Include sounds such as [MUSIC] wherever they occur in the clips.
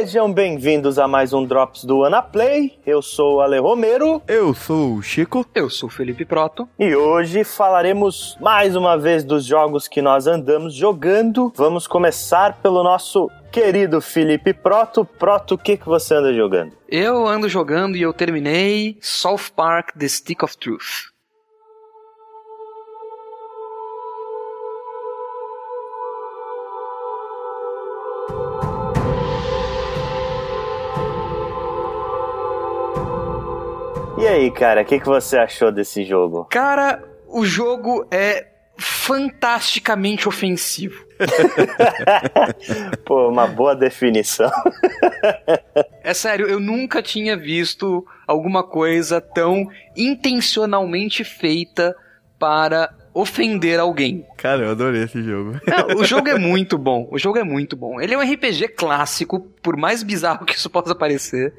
sejam bem-vindos a mais um Drops do Anaplay. Eu sou o Ale Romero. Eu sou o Chico. Eu sou o Felipe Proto. E hoje falaremos mais uma vez dos jogos que nós andamos jogando. Vamos começar pelo nosso querido Felipe Proto. Proto, o que, que você anda jogando? Eu ando jogando e eu terminei South Park The Stick of Truth. E aí, cara, o que, que você achou desse jogo? Cara, o jogo é fantasticamente ofensivo. [LAUGHS] Pô, uma boa definição. [LAUGHS] é sério, eu nunca tinha visto alguma coisa tão intencionalmente feita para ofender alguém. Cara, eu adorei esse jogo. Não, o jogo é [LAUGHS] muito bom. O jogo é muito bom. Ele é um RPG clássico, por mais bizarro que isso possa parecer.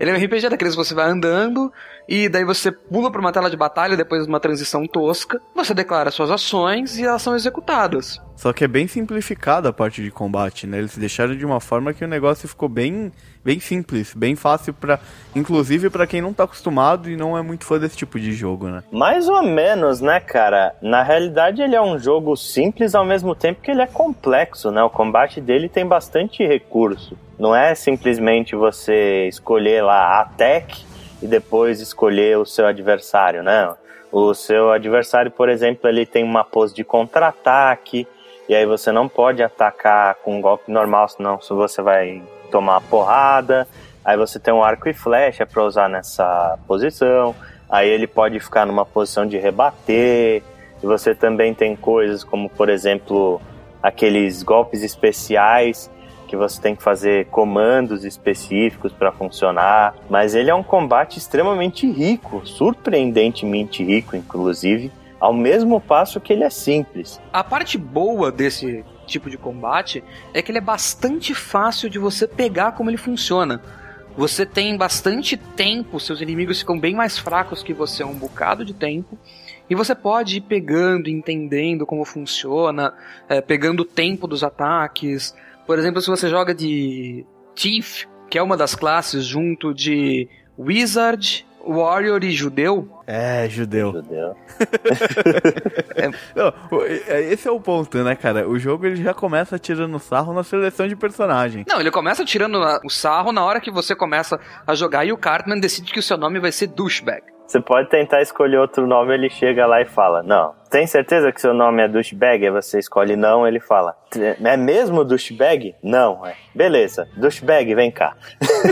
Ele é um RPG daqueles que você vai andando e daí você pula para uma tela de batalha depois de uma transição tosca. Você declara suas ações e elas são executadas. Só que é bem simplificada a parte de combate, né? Eles deixaram de uma forma que o negócio ficou bem, bem simples, bem fácil para, inclusive para quem não tá acostumado e não é muito fã desse tipo de jogo, né? Mais ou menos, né, cara? Na realidade, ele é um jogo simples ao mesmo tempo que ele é complexo, né? O combate dele tem bastante recurso. Não é simplesmente você escolher lá a tech e depois escolher o seu adversário, né? O seu adversário, por exemplo, ele tem uma pose de contra-ataque, e aí você não pode atacar com um golpe normal, senão você vai tomar porrada. Aí você tem um arco e flecha para usar nessa posição. Aí ele pode ficar numa posição de rebater. E você também tem coisas como, por exemplo, aqueles golpes especiais que você tem que fazer comandos específicos para funcionar. Mas ele é um combate extremamente rico, surpreendentemente rico, inclusive ao mesmo passo que ele é simples. A parte boa desse tipo de combate é que ele é bastante fácil de você pegar como ele funciona. Você tem bastante tempo, seus inimigos ficam bem mais fracos que você um bocado de tempo. E você pode ir pegando, entendendo como funciona, é, pegando o tempo dos ataques. Por exemplo, se você joga de Thief, que é uma das classes junto de Wizard, Warrior e Judeu, é, judeu. Judeu. [LAUGHS] é. Não, é, esse é o ponto, né, cara? O jogo ele já começa tirando sarro na seleção de personagem. Não, ele começa tirando o sarro na hora que você começa a jogar e o Cartman decide que o seu nome vai ser douchebag. Você pode tentar escolher outro nome, ele chega lá e fala: Não, tem certeza que seu nome é douchebag? Aí você escolhe não, ele fala: É mesmo douchebag? Não, é. Beleza, douchebag, vem cá.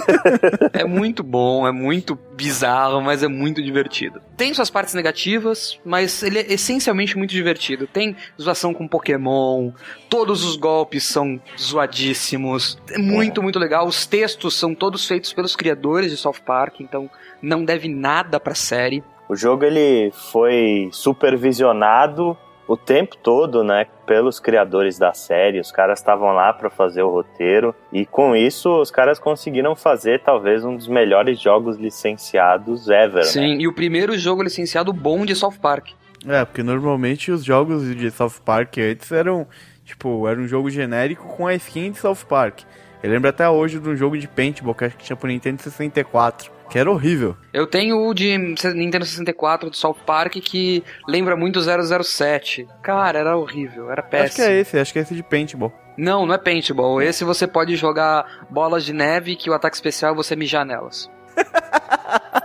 [LAUGHS] é muito bom, é muito bizarro, mas é muito divertido. Tem suas partes negativas, mas ele é essencialmente muito divertido. Tem zoação com Pokémon, todos os golpes são zoadíssimos. É muito, muito legal. Os textos são todos feitos pelos criadores de South Park, então não deve nada pra série. O jogo ele foi supervisionado o tempo todo, né, pelos criadores da série. Os caras estavam lá para fazer o roteiro e com isso os caras conseguiram fazer talvez um dos melhores jogos licenciados ever. Sim, né? e o primeiro jogo licenciado bom de South Park. É, porque normalmente os jogos de South Park antes eram, tipo, era um jogo genérico com a skin de South Park. Eu lembro até hoje de um jogo de paintball que acho que tinha pro Nintendo 64 que era horrível. Eu tenho o de Nintendo 64 do South Park que lembra muito 007. Cara, era horrível, era péssimo. Acho que é esse, acho que é esse de paintball. Não, não é paintball. Esse você pode jogar bolas de neve que o ataque especial é você mijar nelas. [LAUGHS]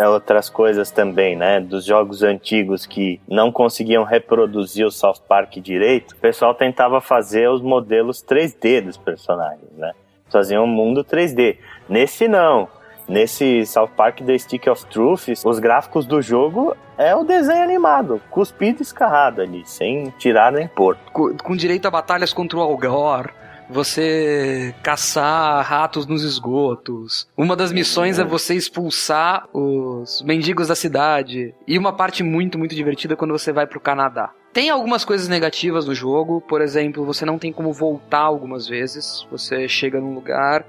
É outras coisas também, né? Dos jogos antigos que não conseguiam reproduzir o South Park direito, o pessoal tentava fazer os modelos 3D dos personagens, né? Faziam um mundo 3D. Nesse não. Nesse South Park The Stick of Truth, os gráficos do jogo é o desenho animado, cuspido e escarrado ali, sem tirar nem pôr. Com, com direito a batalhas contra o Algor, você caçar ratos nos esgotos. Uma das missões é você expulsar os mendigos da cidade. E uma parte muito, muito divertida é quando você vai pro Canadá. Tem algumas coisas negativas no jogo, por exemplo, você não tem como voltar algumas vezes. Você chega num lugar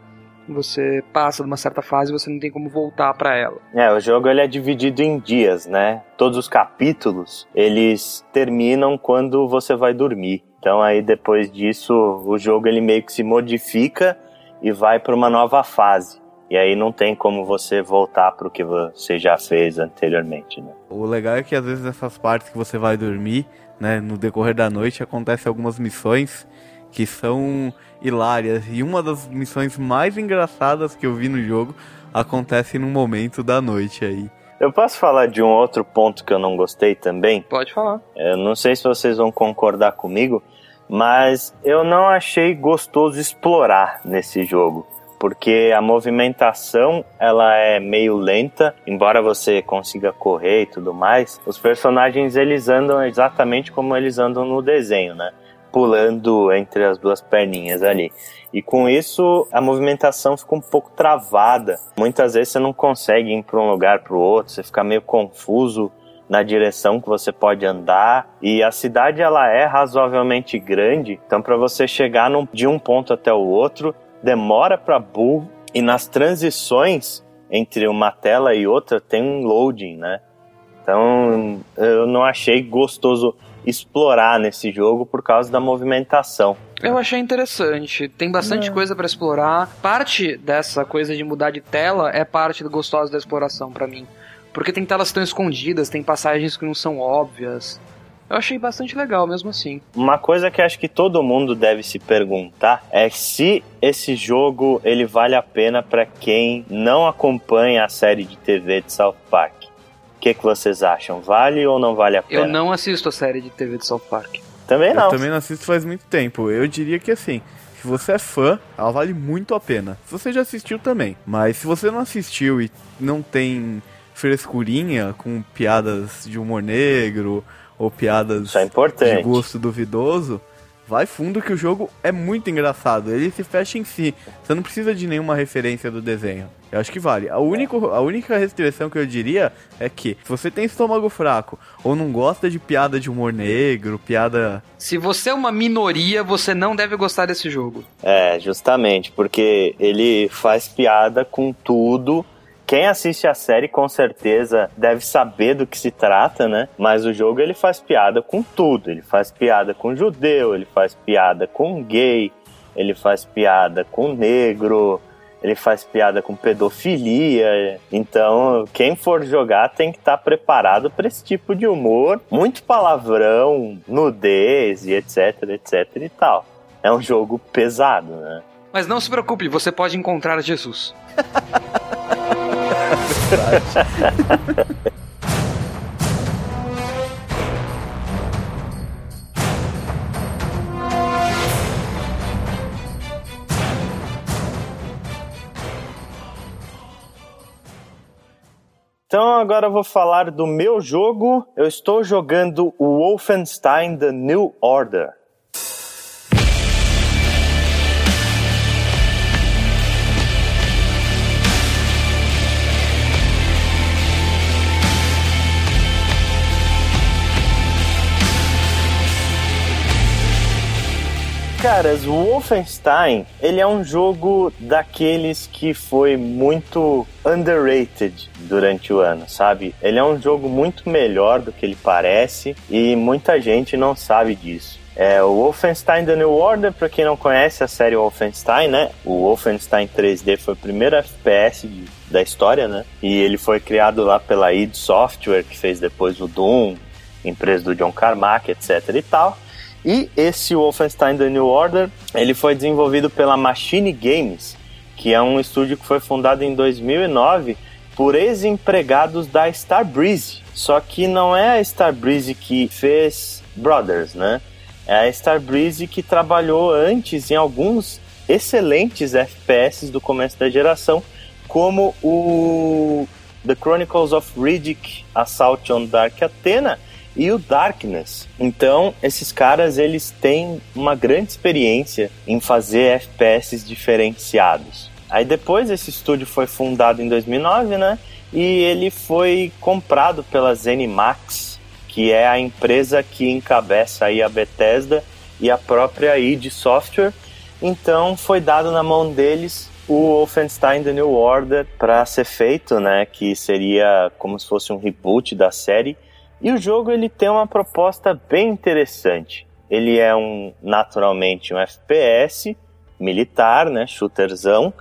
Você passa de uma certa fase e você não tem como voltar para ela. É, o jogo ele é dividido em dias, né? Todos os capítulos, eles terminam quando você vai dormir. Então aí depois disso, o jogo ele meio que se modifica e vai para uma nova fase. E aí não tem como você voltar para o que você já fez anteriormente, né? O legal é que às vezes nessas partes que você vai dormir, né, no decorrer da noite acontecem algumas missões que são hilárias. E uma das missões mais engraçadas que eu vi no jogo acontece num momento da noite aí. Eu posso falar de um outro ponto que eu não gostei também? Pode falar. Eu não sei se vocês vão concordar comigo, mas eu não achei gostoso explorar nesse jogo porque a movimentação ela é meio lenta, embora você consiga correr e tudo mais. Os personagens eles andam exatamente como eles andam no desenho, né? Pulando entre as duas perninhas ali. E com isso a movimentação fica um pouco travada. Muitas vezes você não consegue ir para um lugar para o outro, você fica meio confuso na direção que você pode andar. E a cidade ela é razoavelmente grande, então para você chegar num, de um ponto até o outro, demora para burro e nas transições entre uma tela e outra tem um loading, né? Então eu não achei gostoso explorar nesse jogo por causa da movimentação. Eu achei interessante. Tem bastante é. coisa para explorar. Parte dessa coisa de mudar de tela é parte gostosa da exploração para mim. Porque tem telas que estão escondidas, tem passagens que não são óbvias. Eu achei bastante legal mesmo assim. Uma coisa que acho que todo mundo deve se perguntar é se esse jogo ele vale a pena para quem não acompanha a série de TV de South Park. O que, que vocês acham? Vale ou não vale a pena? Eu não assisto a série de TV de South Park. Também não. Eu também não assisto faz muito tempo. Eu diria que assim, se você é fã, ela vale muito a pena. Se você já assistiu também. Mas se você não assistiu e não tem frescurinha com piadas de humor negro ou piadas é de gosto duvidoso, vai fundo que o jogo é muito engraçado. Ele se fecha em si. Você não precisa de nenhuma referência do desenho. Eu acho que vale. A, único, a única restrição que eu diria é que se você tem estômago fraco ou não gosta de piada de humor negro, piada. Se você é uma minoria, você não deve gostar desse jogo. É, justamente, porque ele faz piada com tudo quem assiste a série com certeza deve saber do que se trata, né? Mas o jogo ele faz piada com tudo. Ele faz piada com judeu, ele faz piada com gay, ele faz piada com negro, ele faz piada com pedofilia. Então, quem for jogar tem que estar tá preparado para esse tipo de humor, muito palavrão, nudez e etc, etc e tal. É um jogo pesado, né? Mas não se preocupe, você pode encontrar Jesus. [LAUGHS] Então agora eu vou falar do meu jogo. Eu estou jogando o Wolfenstein The New Order. Caras, o Wolfenstein, ele é um jogo daqueles que foi muito underrated durante o ano, sabe? Ele é um jogo muito melhor do que ele parece e muita gente não sabe disso. É, o Wolfenstein The New Order, para quem não conhece a série Wolfenstein, né? O Wolfenstein 3D foi o primeiro FPS de, da história, né? E ele foi criado lá pela id Software, que fez depois o Doom, empresa do John Carmack, etc e tal. E esse Wolfenstein The New Order, ele foi desenvolvido pela Machine Games, que é um estúdio que foi fundado em 2009 por ex-empregados da Starbreeze. Só que não é a Starbreeze que fez Brothers, né? É a Starbreeze que trabalhou antes em alguns excelentes FPS do começo da geração, como o The Chronicles of Riddick Assault on Dark Athena e o Darkness. Então, esses caras eles têm uma grande experiência em fazer FPS diferenciados. Aí depois esse estúdio foi fundado em 2009, né? E ele foi comprado pela ZeniMax, que é a empresa que encabeça aí a Bethesda e a própria id Software. Então foi dado na mão deles o Wolfenstein The New Order para ser feito, né, que seria como se fosse um reboot da série. E o jogo ele tem uma proposta bem interessante. Ele é um naturalmente um FPS militar, né, shooterzão,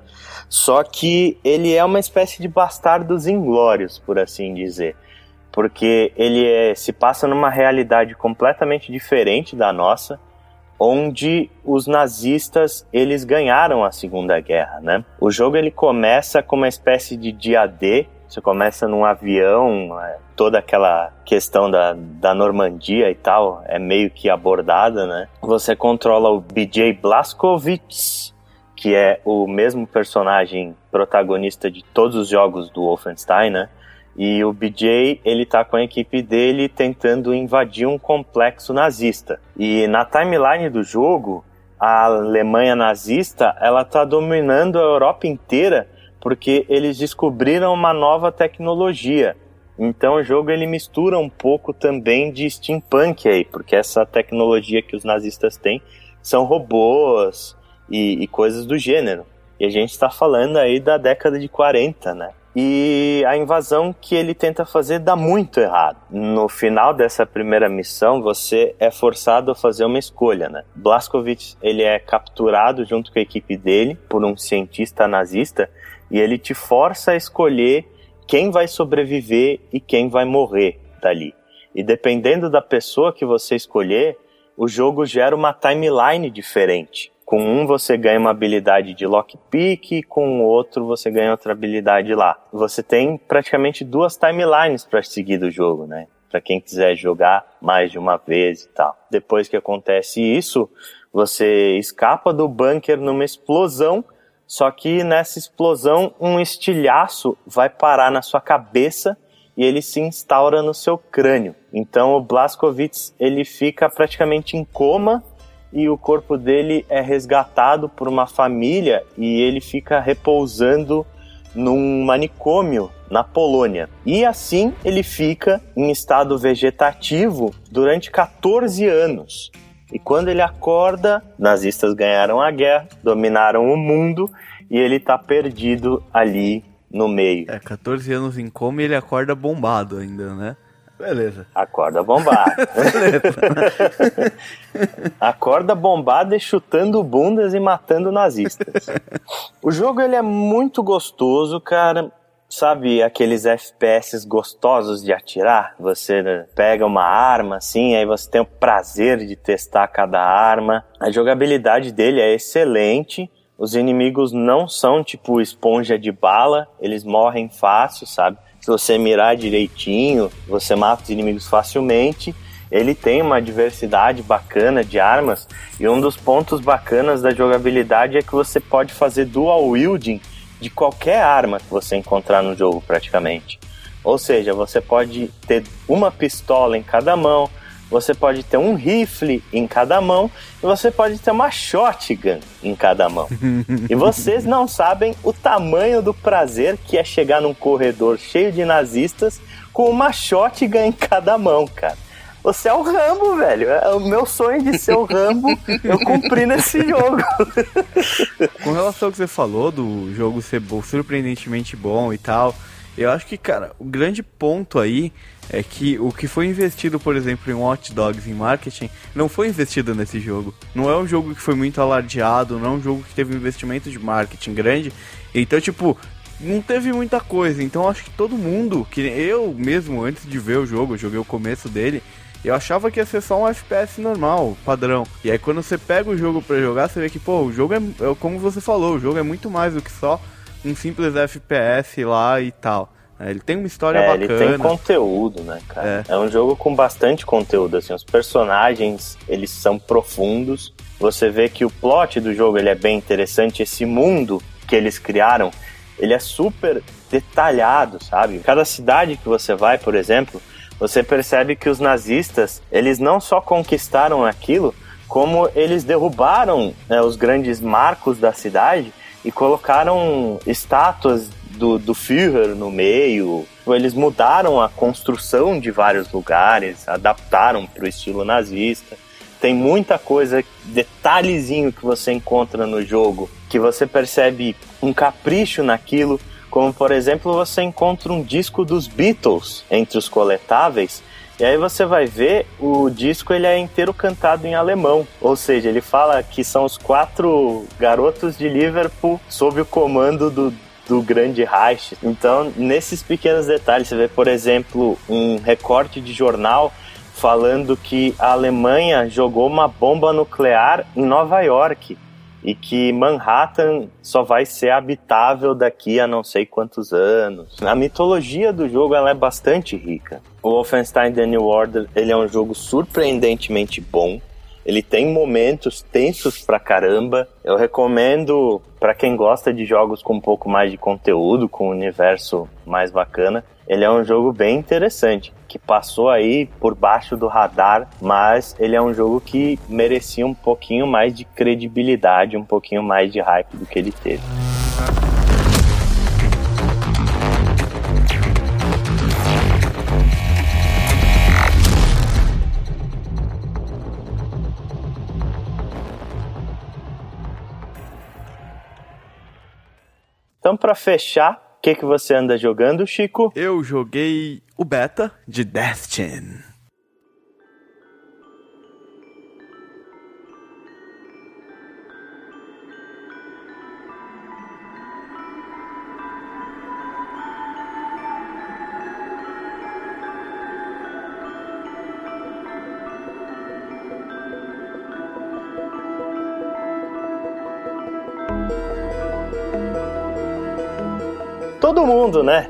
só que ele é uma espécie de bastardos inglórios, por assim dizer porque ele é, se passa numa realidade completamente diferente da nossa, onde os nazistas eles ganharam a Segunda Guerra, né? O jogo ele começa com uma espécie de dia D, você começa num avião, é, toda aquela questão da, da Normandia e tal é meio que abordada, né? Você controla o BJ Blazkowicz, que é o mesmo personagem protagonista de todos os jogos do Wolfenstein, né? E o BJ, ele tá com a equipe dele tentando invadir um complexo nazista. E na timeline do jogo, a Alemanha nazista, ela tá dominando a Europa inteira porque eles descobriram uma nova tecnologia. Então o jogo ele mistura um pouco também de steampunk aí, porque essa tecnologia que os nazistas têm são robôs e, e coisas do gênero. E a gente está falando aí da década de 40, né? e a invasão que ele tenta fazer dá muito errado. No final dessa primeira missão, você é forçado a fazer uma escolha, né? Blaskowitz, ele é capturado junto com a equipe dele por um cientista nazista e ele te força a escolher quem vai sobreviver e quem vai morrer dali. E dependendo da pessoa que você escolher, o jogo gera uma timeline diferente. Com um você ganha uma habilidade de lockpick, com o outro você ganha outra habilidade lá. Você tem praticamente duas timelines para seguir do jogo, né? Para quem quiser jogar mais de uma vez e tal. Depois que acontece isso, você escapa do bunker numa explosão, só que nessa explosão um estilhaço vai parar na sua cabeça e ele se instaura no seu crânio. Então o Blaskowitz ele fica praticamente em coma e o corpo dele é resgatado por uma família e ele fica repousando num manicômio na Polônia. E assim ele fica em estado vegetativo durante 14 anos. E quando ele acorda, nazistas ganharam a guerra, dominaram o mundo e ele está perdido ali no meio. É, 14 anos em coma e ele acorda bombado ainda, né? Beleza. Acorda bombada. [LAUGHS] Acorda bombada e chutando bundas e matando nazistas. [LAUGHS] O jogo ele é muito gostoso, cara. Sabe aqueles FPS gostosos de atirar? Você pega uma arma assim, aí você tem o prazer de testar cada arma. A jogabilidade dele é excelente. Os inimigos não são tipo esponja de bala, eles morrem fácil, sabe? se você mirar direitinho, você mata os inimigos facilmente. Ele tem uma diversidade bacana de armas e um dos pontos bacanas da jogabilidade é que você pode fazer dual wielding de qualquer arma que você encontrar no jogo praticamente. Ou seja, você pode ter uma pistola em cada mão, você pode ter um rifle em cada mão e você pode ter uma shotgun em cada mão. e vocês não sabem o tamanho do prazer que é chegar num corredor cheio de nazistas com uma shotgun em cada mão, cara. Você é o Rambo, velho. É o meu sonho de ser o Rambo, eu cumpri nesse [LAUGHS] jogo. Com relação ao que você falou do jogo ser surpreendentemente bom e tal, eu acho que, cara, o grande ponto aí é que o que foi investido, por exemplo, em Watch Dogs em marketing, não foi investido nesse jogo. Não é um jogo que foi muito alardeado, não é um jogo que teve um investimento de marketing grande. Então, tipo, não teve muita coisa. Então, acho que todo mundo, que eu mesmo, antes de ver o jogo, eu joguei o começo dele, eu achava que ia ser só um FPS normal, padrão. E aí, quando você pega o jogo para jogar, você vê que, pô, o jogo é, é, como você falou, o jogo é muito mais do que só um simples FPS lá e tal. É, ele tem uma história é, bacana. Ele tem conteúdo, né, cara? É. é. um jogo com bastante conteúdo, assim, os personagens, eles são profundos. Você vê que o plot do jogo, ele é bem interessante, esse mundo que eles criaram, ele é super detalhado, sabe? Cada cidade que você vai, por exemplo, você percebe que os nazistas, eles não só conquistaram aquilo, como eles derrubaram né, os grandes marcos da cidade e colocaram estátuas do, do Führer no meio. Eles mudaram a construção de vários lugares, adaptaram para o estilo nazista. Tem muita coisa, detalhezinho que você encontra no jogo que você percebe um capricho naquilo, como por exemplo você encontra um disco dos Beatles entre os coletáveis e aí você vai ver o disco ele é inteiro cantado em alemão, ou seja, ele fala que são os quatro garotos de Liverpool sob o comando do do grande Reich. Então, nesses pequenos detalhes, você vê, por exemplo, um recorte de jornal falando que a Alemanha jogou uma bomba nuclear em Nova York e que Manhattan só vai ser habitável daqui a não sei quantos anos. A mitologia do jogo ela é bastante rica. O Wolfenstein The New Order ele é um jogo surpreendentemente bom. Ele tem momentos tensos pra caramba. Eu recomendo para quem gosta de jogos com um pouco mais de conteúdo, com um universo mais bacana. Ele é um jogo bem interessante, que passou aí por baixo do radar, mas ele é um jogo que merecia um pouquinho mais de credibilidade, um pouquinho mais de hype do que ele teve. Então, para fechar, que, que você anda jogando, Chico? Eu joguei o beta de Destiny. Mundo, né?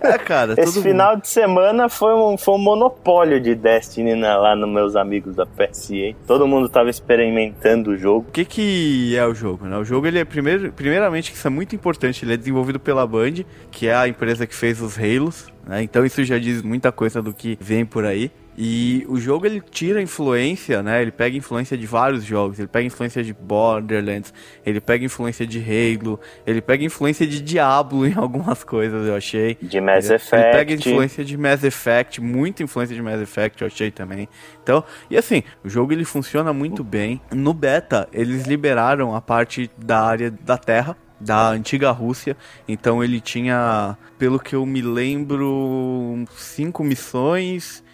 É, cara. Esse final mundo. de semana foi um, foi um monopólio de Destiny na, lá nos meus amigos da PSA. Todo mundo tava experimentando o jogo. O que, que é o jogo? Né? O jogo, ele é, primeiro, primeiramente, que isso é muito importante, ele é desenvolvido pela Band, que é a empresa que fez os Halos. Né? Então isso já diz muita coisa do que vem por aí. E o jogo ele tira influência, né? Ele pega influência de vários jogos. Ele pega influência de Borderlands, ele pega influência de Halo, ele pega influência de Diablo [LAUGHS] em algumas coisas, eu achei. De Mass ele, Effect. Ele pega influência de Mass Effect, muita influência de Mass Effect, eu achei também. Então, e assim, o jogo ele funciona muito bem. No beta, eles liberaram a parte da área da Terra, da antiga Rússia. Então ele tinha, pelo que eu me lembro, cinco missões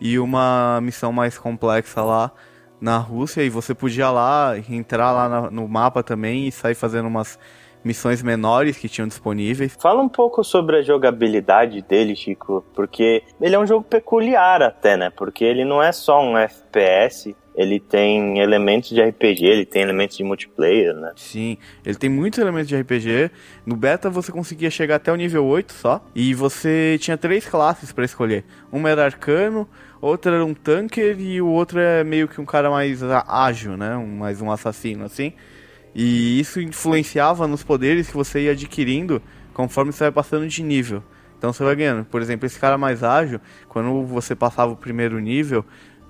e uma missão mais complexa lá na Rússia e você podia lá entrar lá no mapa também e sair fazendo umas missões menores que tinham disponíveis. Fala um pouco sobre a jogabilidade dele, Chico, porque ele é um jogo peculiar até, né? Porque ele não é só um FPS, ele tem elementos de RPG, ele tem elementos de multiplayer, né? Sim, ele tem muitos elementos de RPG. No beta você conseguia chegar até o nível 8 só, e você tinha três classes para escolher. Uma era arcano, outra era um tanker e o outro é meio que um cara mais ágil, né? Um, mais um assassino assim. E isso influenciava nos poderes que você ia adquirindo conforme você vai passando de nível. Então você vai ganhando. Por exemplo, esse cara mais ágil, quando você passava o primeiro nível,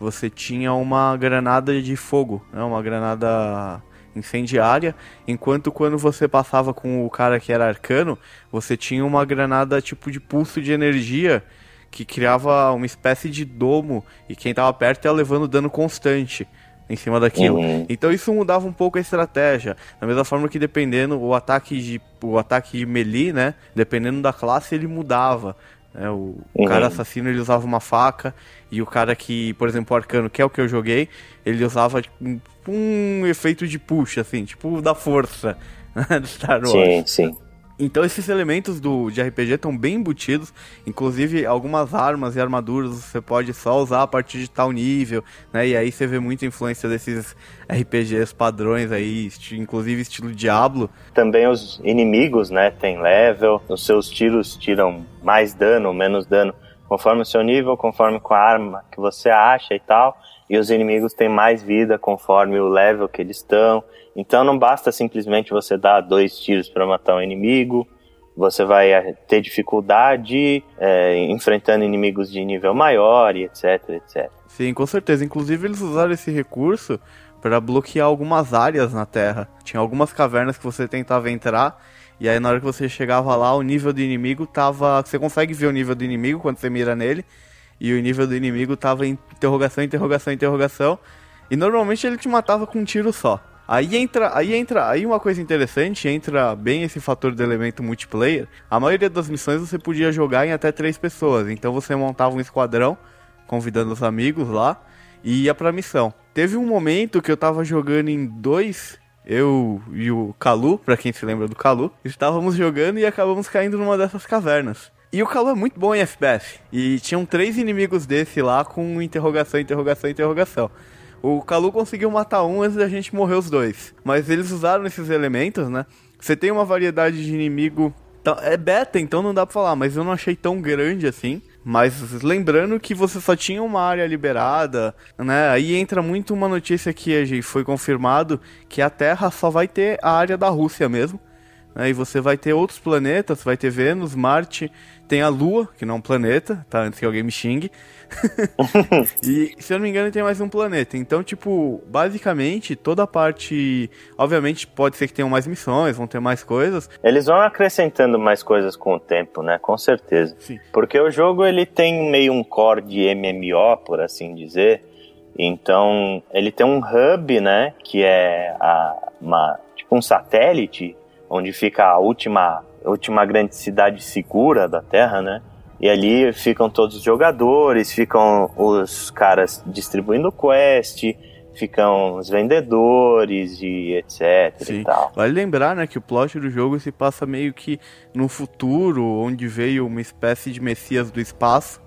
você tinha uma granada de fogo, né? uma granada incendiária, enquanto quando você passava com o cara que era arcano, você tinha uma granada tipo de pulso de energia que criava uma espécie de domo e quem estava perto ia levando dano constante em cima daquilo. Uhum. Então isso mudava um pouco a estratégia. Da mesma forma que dependendo o ataque de o ataque de melee, né, dependendo da classe ele mudava. Né? O, uhum. cara assassino ele usava uma faca e o cara que, por exemplo, o arcano, que é o que eu joguei, ele usava um, um efeito de push assim, tipo da força [LAUGHS] né, do Star Wars. Sim, sim. Então esses elementos do, de RPG estão bem embutidos, inclusive algumas armas e armaduras você pode só usar a partir de tal nível, né? E aí você vê muita influência desses RPGs padrões aí, inclusive estilo Diablo. Também os inimigos, né, tem level, os seus tiros tiram mais dano menos dano conforme o seu nível, conforme com a arma que você acha e tal. E os inimigos têm mais vida conforme o level que eles estão. Então não basta simplesmente você dar dois tiros para matar um inimigo. Você vai eh, ter dificuldade é, enfrentando inimigos de nível maior e etc, etc. Sim, com certeza. Inclusive eles usaram esse recurso para bloquear algumas áreas na Terra. Tinha algumas cavernas que você tentava entrar e aí na hora que você chegava lá, o nível do inimigo tava. Você consegue ver o nível do inimigo quando você mira nele. E o nível do inimigo tava em interrogação, interrogação, interrogação. E normalmente ele te matava com um tiro só. Aí entra, aí entra, aí uma coisa interessante, entra bem esse fator do elemento multiplayer. A maioria das missões você podia jogar em até três pessoas, então você montava um esquadrão, convidando os amigos lá, e ia pra missão. Teve um momento que eu tava jogando em dois, eu e o Kalu, pra quem se lembra do Kalu, estávamos jogando e acabamos caindo numa dessas cavernas. E o Kalu é muito bom em FPS. E tinham três inimigos desse lá com interrogação, interrogação, interrogação. O Kalu conseguiu matar um antes da gente morrer os dois. Mas eles usaram esses elementos, né? Você tem uma variedade de inimigo. É beta, então não dá pra falar, mas eu não achei tão grande assim. Mas lembrando que você só tinha uma área liberada, né? Aí entra muito uma notícia que foi confirmado que a Terra só vai ter a área da Rússia mesmo. Né? E você vai ter outros planetas, vai ter Vênus, Marte, tem a Lua, que não é um planeta, tá? Antes que alguém me xingue. [LAUGHS] e, se eu não me engano, tem mais um planeta. Então, tipo, basicamente, toda a parte. Obviamente, pode ser que tenham mais missões, vão ter mais coisas. Eles vão acrescentando mais coisas com o tempo, né? Com certeza. Sim. Porque o jogo, ele tem meio um core de MMO, por assim dizer. Então, ele tem um hub, né? Que é a, uma, tipo um satélite, onde fica a última última grande cidade segura da Terra, né? E ali ficam todos os jogadores, ficam os caras distribuindo quest, ficam os vendedores e etc Sim. e tal. Vale lembrar, né, que o plot do jogo se passa meio que no futuro, onde veio uma espécie de messias do espaço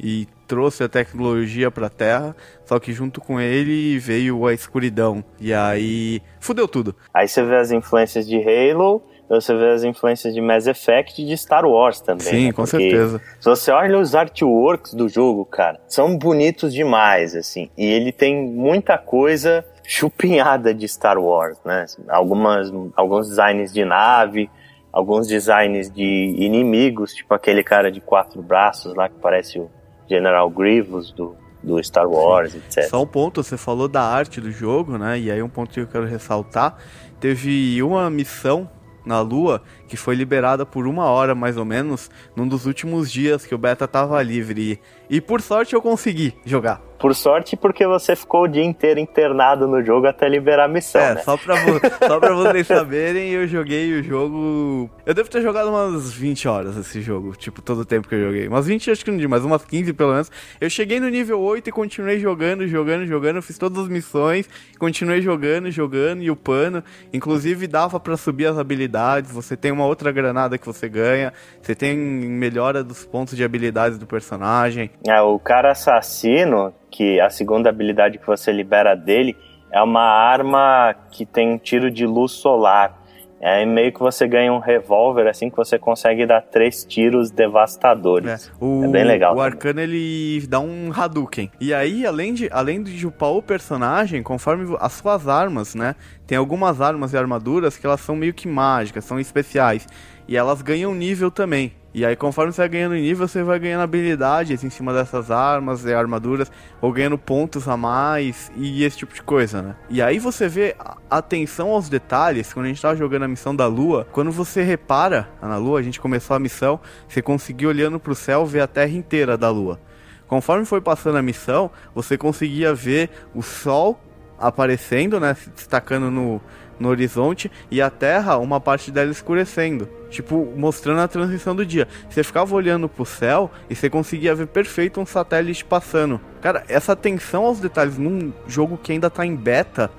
e trouxe a tecnologia para a Terra, só que junto com ele veio a escuridão. E aí fudeu tudo. Aí você vê as influências de Halo, você vê as influências de Mass Effect e de Star Wars também. Sim, né? com certeza. Se você olha os artworks do jogo, cara, são bonitos demais, assim. E ele tem muita coisa chupinhada de Star Wars, né? Algumas, alguns designs de nave, alguns designs de inimigos, tipo aquele cara de quatro braços lá que parece o General Grievous do, do Star Wars, etc. Só um ponto, você falou da arte do jogo, né? E aí um ponto que eu quero ressaltar, teve uma missão na Lua que foi liberada por uma hora mais ou menos num dos últimos dias que o beta tava livre. E, e por sorte eu consegui jogar. Por sorte, porque você ficou o dia inteiro internado no jogo até liberar a missão. É, né? só, pra [LAUGHS] só pra vocês saberem, eu joguei o jogo. Eu devo ter jogado umas 20 horas esse jogo, tipo, todo o tempo que eu joguei. Umas 20 acho que não digo, mas umas 15 pelo menos. Eu cheguei no nível 8 e continuei jogando, jogando, jogando. Fiz todas as missões, continuei jogando, jogando e upando. Inclusive dava para subir as habilidades. Você tem uma outra granada que você ganha. Você tem melhora dos pontos de habilidades do personagem. É, o cara assassino que a segunda habilidade que você libera dele é uma arma que tem um tiro de luz solar. É meio que você ganha um revólver assim que você consegue dar três tiros devastadores. É, o, é bem legal. O Arcano ele dá um Hadouken. E aí, além de, além de upar o personagem, conforme as suas armas, né? Tem algumas armas e armaduras que elas são meio que mágicas, são especiais. E elas ganham nível também. E aí, conforme você vai ganhando nível, você vai ganhando habilidades em cima dessas armas e armaduras, ou ganhando pontos a mais e esse tipo de coisa, né? E aí você vê atenção aos detalhes, quando a gente tava jogando a missão da Lua, quando você repara na Lua, a gente começou a missão, você conseguiu olhando pro céu ver a Terra inteira da Lua. Conforme foi passando a missão, você conseguia ver o Sol aparecendo, né, se destacando no, no horizonte e a Terra, uma parte dela escurecendo. Tipo, mostrando a transição do dia. Você ficava olhando pro céu e você conseguia ver perfeito um satélite passando. Cara, essa atenção aos detalhes num jogo que ainda tá em beta,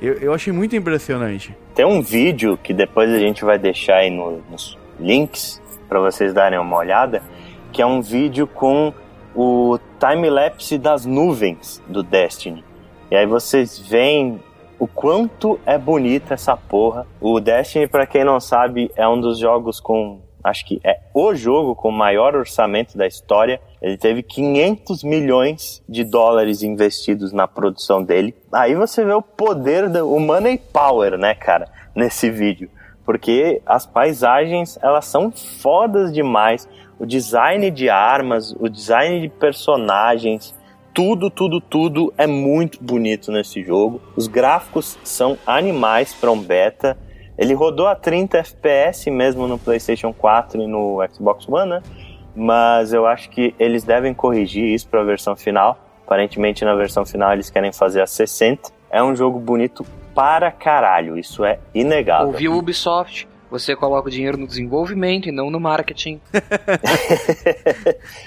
eu, eu achei muito impressionante. Tem um vídeo que depois a gente vai deixar aí no, nos links para vocês darem uma olhada, que é um vídeo com o time-lapse das nuvens do Destiny. E aí vocês veem o quanto é bonita essa porra. O Destiny, para quem não sabe, é um dos jogos com acho que é o jogo com o maior orçamento da história. Ele teve 500 milhões de dólares investidos na produção dele. Aí você vê o poder, do, o money power, né, cara, nesse vídeo. Porque as paisagens, elas são fodas demais. O design de armas, o design de personagens, tudo, tudo, tudo é muito bonito nesse jogo. Os gráficos são animais para um beta. Ele rodou a 30 FPS mesmo no PlayStation 4 e no Xbox One, né? Mas eu acho que eles devem corrigir isso para a versão final. Aparentemente na versão final eles querem fazer a 60. É um jogo bonito para caralho, isso é inegável. Ouviu Ubisoft? Você coloca o dinheiro no desenvolvimento e não no marketing.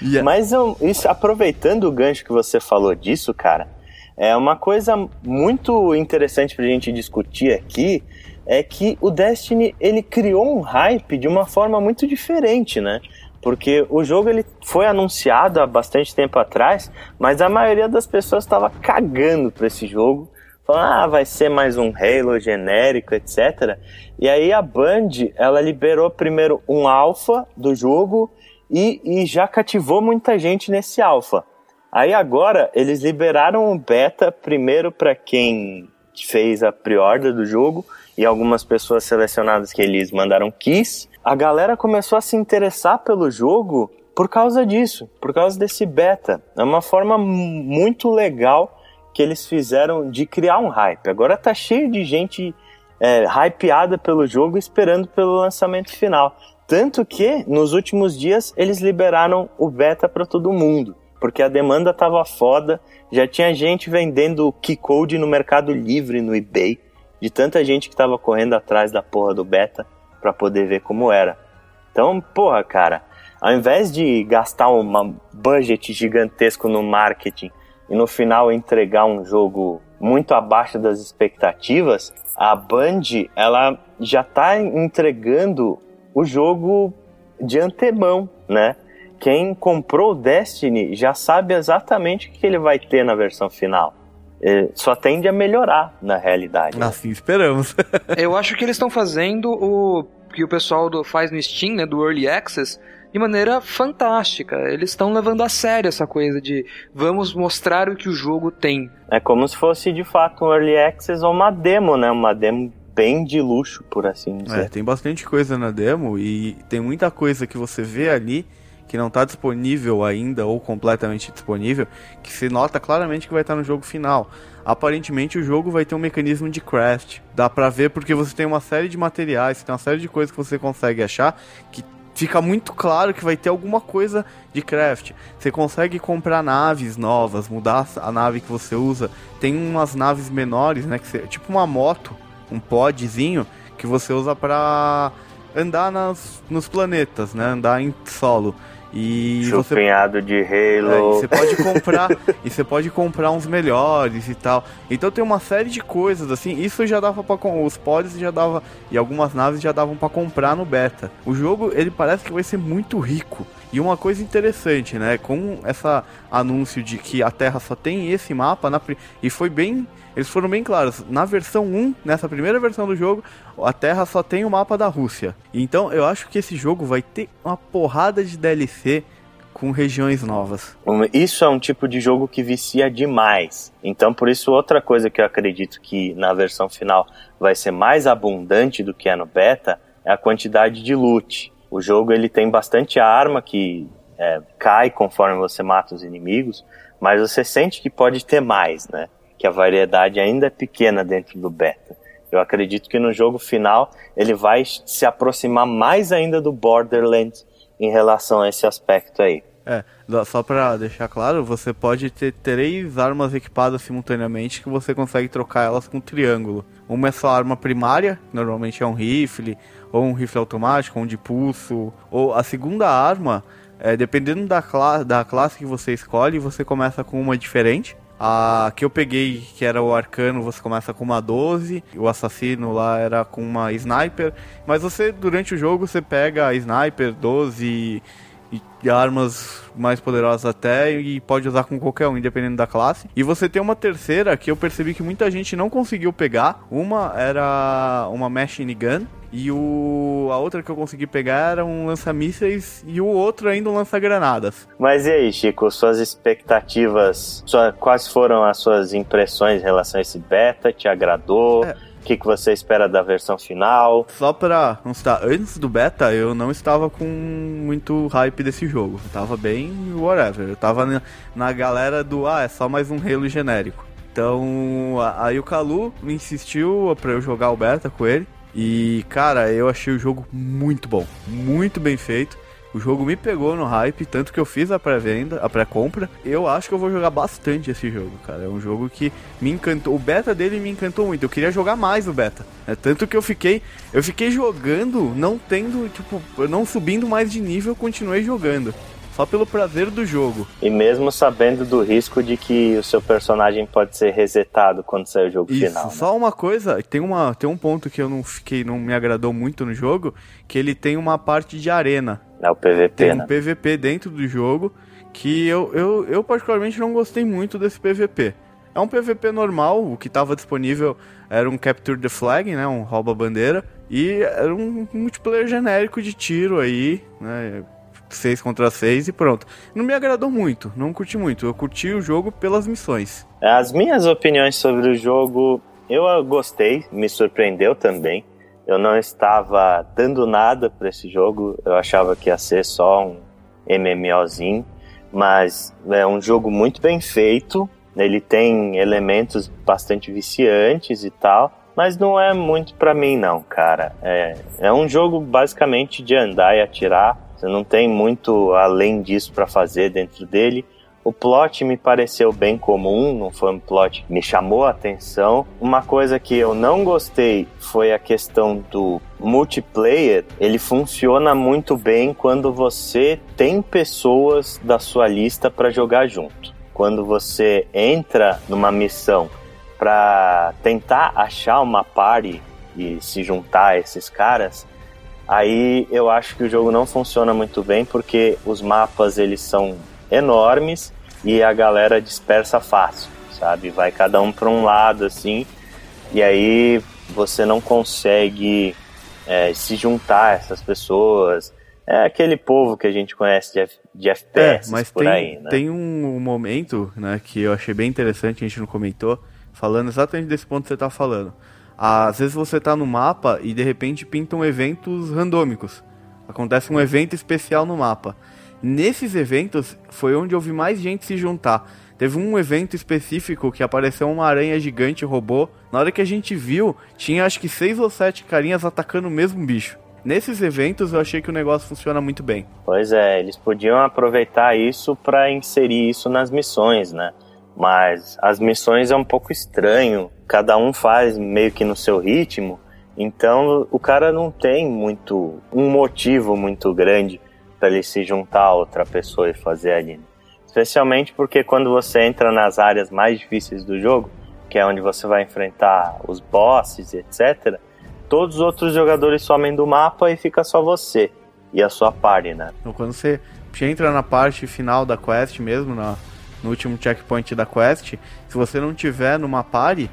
yeah. [LAUGHS] Mas um, isso, aproveitando o gancho que você falou disso, cara, é uma coisa muito interessante pra gente discutir aqui é que o Destiny ele criou um hype de uma forma muito diferente, né? Porque o jogo ele foi anunciado há bastante tempo atrás, mas a maioria das pessoas estava cagando para esse jogo, falando ah vai ser mais um Halo genérico, etc. E aí a Band ela liberou primeiro um alpha do jogo e, e já cativou muita gente nesse alpha. Aí agora eles liberaram o beta primeiro para quem fez a pre-order do jogo e algumas pessoas selecionadas que eles mandaram keys. A galera começou a se interessar pelo jogo por causa disso, por causa desse beta. É uma forma muito legal que eles fizeram de criar um hype. Agora tá cheio de gente é, hypeada pelo jogo esperando pelo lançamento final. Tanto que nos últimos dias eles liberaram o beta para todo mundo porque a demanda tava foda, já tinha gente vendendo keycode no Mercado Livre, no eBay, de tanta gente que tava correndo atrás da porra do beta para poder ver como era. Então, porra, cara, ao invés de gastar um budget gigantesco no marketing e no final entregar um jogo muito abaixo das expectativas, a Band ela já tá entregando o jogo de antemão, né? quem comprou o Destiny já sabe exatamente o que ele vai ter na versão final. É, só tende a melhorar na realidade. Assim esperamos. [LAUGHS] Eu acho que eles estão fazendo o que o pessoal do, faz no Steam, né, do Early Access, de maneira fantástica. Eles estão levando a sério essa coisa de vamos mostrar o que o jogo tem. É como se fosse de fato um Early Access ou uma demo, né? Uma demo bem de luxo, por assim dizer. É, tem bastante coisa na demo e tem muita coisa que você vê ali que não está disponível ainda ou completamente disponível, que se nota claramente que vai estar no jogo final. Aparentemente o jogo vai ter um mecanismo de craft. Dá pra ver porque você tem uma série de materiais, tem uma série de coisas que você consegue achar que fica muito claro que vai ter alguma coisa de craft. Você consegue comprar naves novas, mudar a nave que você usa. Tem umas naves menores, né, que você, tipo uma moto, um podzinho que você usa para andar nas, nos planetas, né, andar em solo. E Chupinhado você, de Halo. É, você pode comprar e você pode comprar uns melhores e tal. Então tem uma série de coisas assim. Isso já dava para os pods já dava e algumas naves já davam para comprar no beta. O jogo ele parece que vai ser muito rico. E uma coisa interessante, né? Com essa anúncio de que a Terra só tem esse mapa na, e foi bem eles foram bem claros. Na versão 1, nessa primeira versão do jogo, a Terra só tem o mapa da Rússia. Então eu acho que esse jogo vai ter uma porrada de DLC com regiões novas. Isso é um tipo de jogo que vicia demais. Então, por isso, outra coisa que eu acredito que na versão final vai ser mais abundante do que é no beta é a quantidade de loot. O jogo ele tem bastante arma que é, cai conforme você mata os inimigos, mas você sente que pode ter mais, né? Que a variedade ainda é pequena dentro do beta. Eu acredito que no jogo final ele vai se aproximar mais ainda do Borderlands em relação a esse aspecto aí. É, só para deixar claro, você pode ter três armas equipadas simultaneamente que você consegue trocar elas com um triângulo. Uma é sua arma primária, normalmente é um rifle, ou um rifle automático, um de pulso. Ou a segunda arma, é, dependendo da, cla da classe que você escolhe, você começa com uma diferente. A que eu peguei, que era o arcano, você começa com uma 12, o assassino lá era com uma sniper, mas você durante o jogo você pega a sniper 12 e armas mais poderosas até e pode usar com qualquer um, independente da classe. E você tem uma terceira que eu percebi que muita gente não conseguiu pegar. Uma era uma machine gun e o a outra que eu consegui pegar era um lança-mísseis e o outro ainda um lança-granadas. Mas e aí, Chico, suas expectativas, sua, quais foram as suas impressões em relação a esse beta? Te agradou? É o que, que você espera da versão final? Só pra constar, antes do beta eu não estava com muito hype desse jogo. Eu tava bem whatever. Eu tava na, na galera do, ah, é só mais um Halo genérico. Então, aí o Kalu me insistiu pra eu jogar o beta com ele. E, cara, eu achei o jogo muito bom, muito bem feito. O jogo me pegou no hype, tanto que eu fiz a pré-venda, a pré-compra. Eu acho que eu vou jogar bastante esse jogo, cara. É um jogo que me encantou. O beta dele me encantou muito. Eu queria jogar mais o beta. É tanto que eu fiquei, eu fiquei jogando, não tendo, tipo, não subindo mais de nível, continuei jogando só pelo prazer do jogo. E mesmo sabendo do risco de que o seu personagem pode ser resetado quando sair o jogo Isso, final. Né? Só uma coisa, tem, uma, tem um ponto que eu não fiquei, não me agradou muito no jogo, que ele tem uma parte de arena. É o PVP, tem né? um PVP dentro do jogo que eu, eu, eu particularmente não gostei muito desse PVP. É um PVP normal, o que estava disponível era um Capture the Flag, né, um rouba-bandeira, e era um multiplayer genérico de tiro aí, né, 6 contra 6 e pronto. Não me agradou muito, não curti muito. Eu curti o jogo pelas missões. As minhas opiniões sobre o jogo, eu gostei, me surpreendeu também. Eu não estava dando nada para esse jogo, eu achava que ia ser só um MMOzinho, mas é um jogo muito bem feito. Ele tem elementos bastante viciantes e tal, mas não é muito para mim não, cara. É, é um jogo basicamente de andar e atirar você não tem muito além disso para fazer dentro dele. O plot me pareceu bem comum, não foi um plot que me chamou a atenção. Uma coisa que eu não gostei foi a questão do multiplayer. Ele funciona muito bem quando você tem pessoas da sua lista para jogar junto. Quando você entra numa missão para tentar achar uma party e se juntar a esses caras, Aí eu acho que o jogo não funciona muito bem porque os mapas eles são enormes e a galera dispersa fácil, sabe? Vai cada um para um lado assim e aí você não consegue é, se juntar a essas pessoas. É aquele povo que a gente conhece de, F, de FPS é, mas por tem, aí, né? Tem um momento né, que eu achei bem interessante, a gente não comentou, falando exatamente desse ponto que você está falando às vezes você está no mapa e de repente pintam eventos randômicos. Acontece um evento especial no mapa. Nesses eventos foi onde vi mais gente se juntar. Teve um evento específico que apareceu uma aranha gigante robô. Na hora que a gente viu, tinha acho que seis ou sete carinhas atacando o mesmo bicho. Nesses eventos eu achei que o negócio funciona muito bem. Pois é, eles podiam aproveitar isso para inserir isso nas missões, né? Mas as missões é um pouco estranho, cada um faz meio que no seu ritmo, então o cara não tem muito um motivo muito grande para ele se juntar a outra pessoa e fazer ali. Especialmente porque quando você entra nas áreas mais difíceis do jogo, que é onde você vai enfrentar os bosses, etc., todos os outros jogadores somem do mapa e fica só você e a sua party, né? Então, quando você entra na parte final da quest mesmo, na, no último checkpoint da quest, se você não tiver numa party,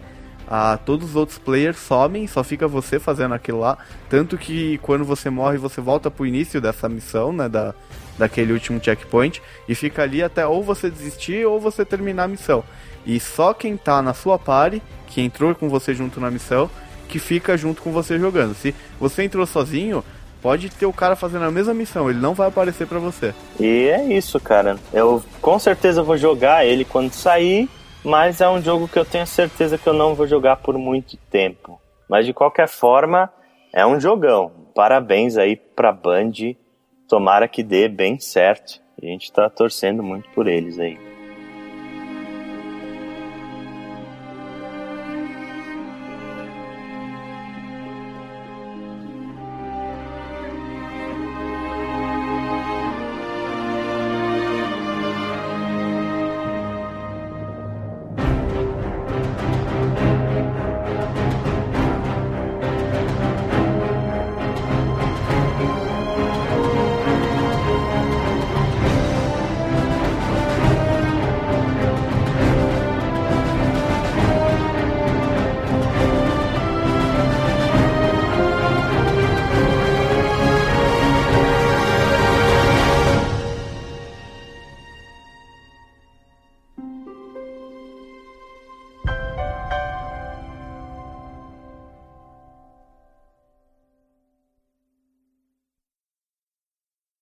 ah, todos os outros players somem, só fica você fazendo aquilo lá. Tanto que quando você morre, você volta pro início dessa missão, né? Da, daquele último checkpoint, e fica ali até ou você desistir ou você terminar a missão. E só quem tá na sua party, que entrou com você junto na missão, que fica junto com você jogando. Se você entrou sozinho, pode ter o cara fazendo a mesma missão, ele não vai aparecer para você. E é isso, cara. Eu com certeza vou jogar ele quando sair, mas é um jogo que eu tenho certeza que eu não vou jogar por muito tempo. Mas de qualquer forma, é um jogão. Parabéns aí pra Band. Tomara que dê bem certo. A gente tá torcendo muito por eles aí.